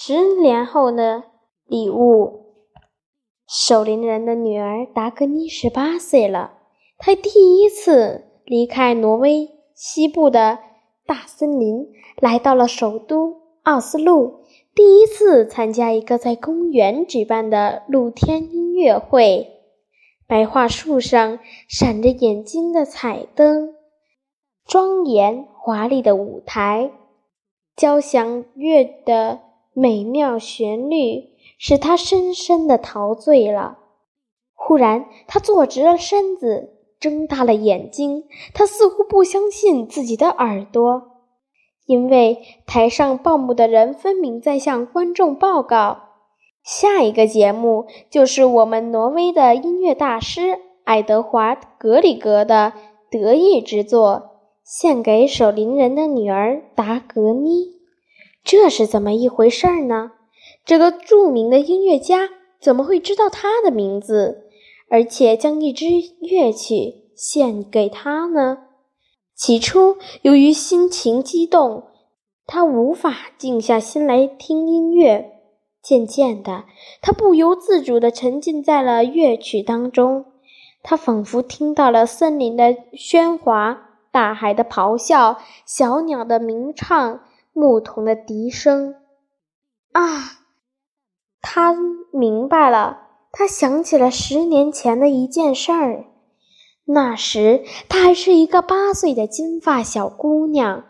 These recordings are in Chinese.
十年后的礼物，守林人的女儿达格妮十八岁了。她第一次离开挪威西部的大森林，来到了首都奥斯陆。第一次参加一个在公园举办的露天音乐会，白桦树上闪着眼睛的彩灯，庄严华丽的舞台，交响乐的。美妙旋律使他深深的陶醉了。忽然，他坐直了身子，睁大了眼睛。他似乎不相信自己的耳朵，因为台上报幕的人分明在向观众报告：下一个节目就是我们挪威的音乐大师爱德华·格里格的得意之作，献给守灵人的女儿达格妮。这是怎么一回事呢？这个著名的音乐家怎么会知道他的名字，而且将一支乐曲献给他呢？起初，由于心情激动，他无法静下心来听音乐。渐渐的，他不由自主地沉浸在了乐曲当中。他仿佛听到了森林的喧哗、大海的咆哮、小鸟的鸣唱。牧童的笛声，啊！他明白了，他想起了十年前的一件事儿。那时，她还是一个八岁的金发小姑娘。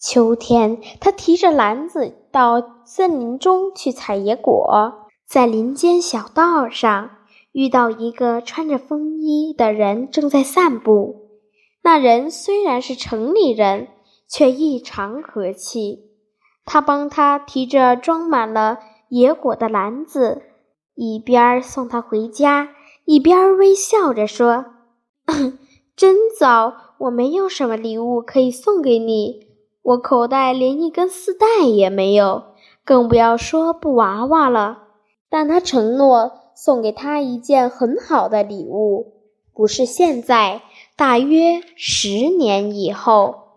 秋天，她提着篮子到森林中去采野果，在林间小道上遇到一个穿着风衣的人正在散步。那人虽然是城里人。却异常和气。他帮他提着装满了野果的篮子，一边送他回家，一边微笑着说：“真糟，我没有什么礼物可以送给你，我口袋连一根丝带也没有，更不要说布娃娃了。”但他承诺送给他一件很好的礼物，不是现在，大约十年以后。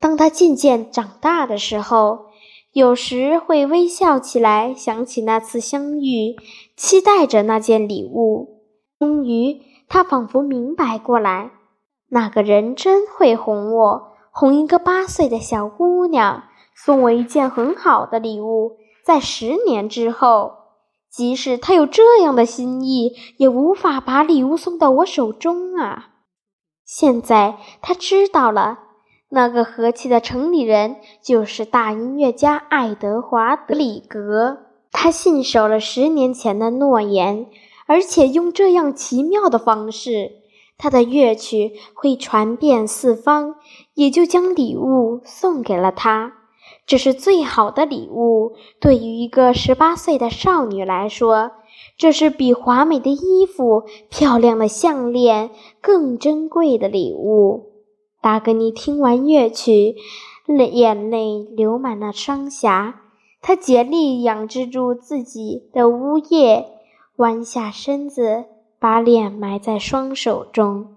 当他渐渐长大的时候，有时会微笑起来，想起那次相遇，期待着那件礼物。终于，他仿佛明白过来，那个人真会哄我，哄一个八岁的小姑娘，送我一件很好的礼物。在十年之后，即使他有这样的心意，也无法把礼物送到我手中啊！现在他知道了。那个和气的城里人就是大音乐家爱德华·德里格。他信守了十年前的诺言，而且用这样奇妙的方式，他的乐曲会传遍四方，也就将礼物送给了他。这是最好的礼物，对于一个十八岁的少女来说，这是比华美的衣服、漂亮的项链更珍贵的礼物。达格尼听完乐曲，泪眼泪流满了双颊。他竭力仰制住自己的呜咽，弯下身子，把脸埋在双手中。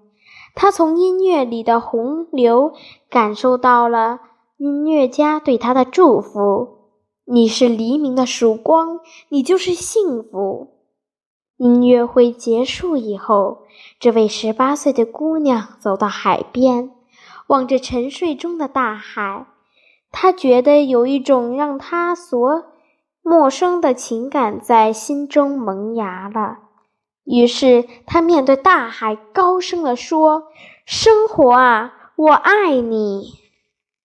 他从音乐里的洪流感受到了音乐家对他的祝福：“你是黎明的曙光，你就是幸福。”音乐会结束以后，这位十八岁的姑娘走到海边。望着沉睡中的大海，他觉得有一种让他所陌生的情感在心中萌芽了。于是，他面对大海高声地说：“生活啊，我爱你。”